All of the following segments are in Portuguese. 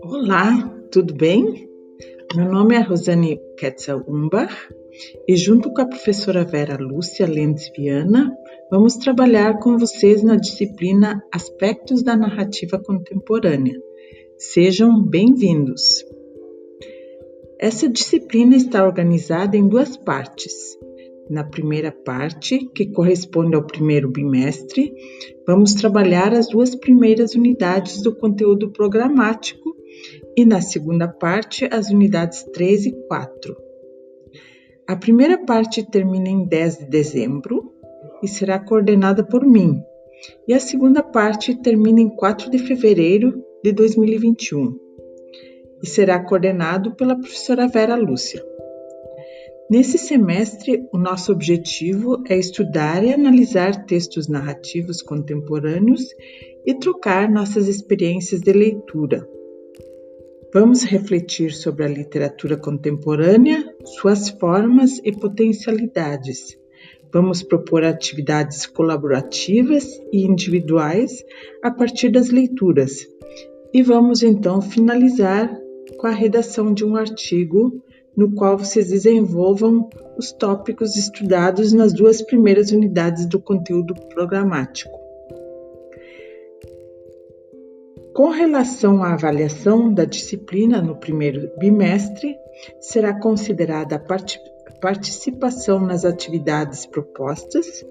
Olá, tudo bem? Meu nome é Rosane Ketzel Umbach e, junto com a professora Vera Lúcia Lenz Viana, vamos trabalhar com vocês na disciplina Aspectos da Narrativa Contemporânea. Sejam bem-vindos! Essa disciplina está organizada em duas partes. Na primeira parte, que corresponde ao primeiro bimestre, vamos trabalhar as duas primeiras unidades do conteúdo programático e na segunda parte as unidades 3 e 4. A primeira parte termina em 10 de dezembro e será coordenada por mim, e a segunda parte termina em 4 de fevereiro de 2021 e será coordenado pela professora Vera Lúcia. Nesse semestre, o nosso objetivo é estudar e analisar textos narrativos contemporâneos e trocar nossas experiências de leitura Vamos refletir sobre a literatura contemporânea, suas formas e potencialidades. Vamos propor atividades colaborativas e individuais a partir das leituras. E vamos então finalizar com a redação de um artigo no qual vocês desenvolvam os tópicos estudados nas duas primeiras unidades do conteúdo programático. Com relação à avaliação da disciplina no primeiro bimestre, será considerada a participação nas atividades propostas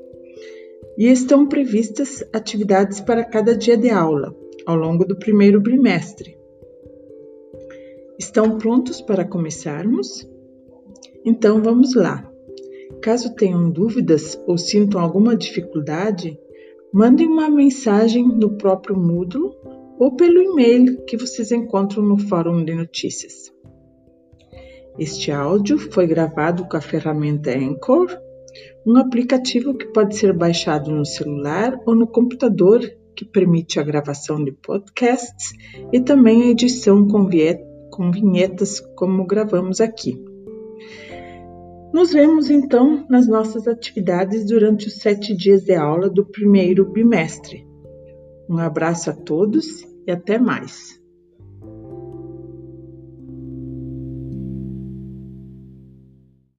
e estão previstas atividades para cada dia de aula ao longo do primeiro bimestre. Estão prontos para começarmos? Então vamos lá. Caso tenham dúvidas ou sintam alguma dificuldade, mandem uma mensagem no próprio Moodle ou pelo e-mail que vocês encontram no Fórum de Notícias. Este áudio foi gravado com a ferramenta Anchor, um aplicativo que pode ser baixado no celular ou no computador que permite a gravação de podcasts e também a edição com, com vinhetas como gravamos aqui. Nos vemos então nas nossas atividades durante os sete dias de aula do primeiro bimestre. Um abraço a todos e até mais!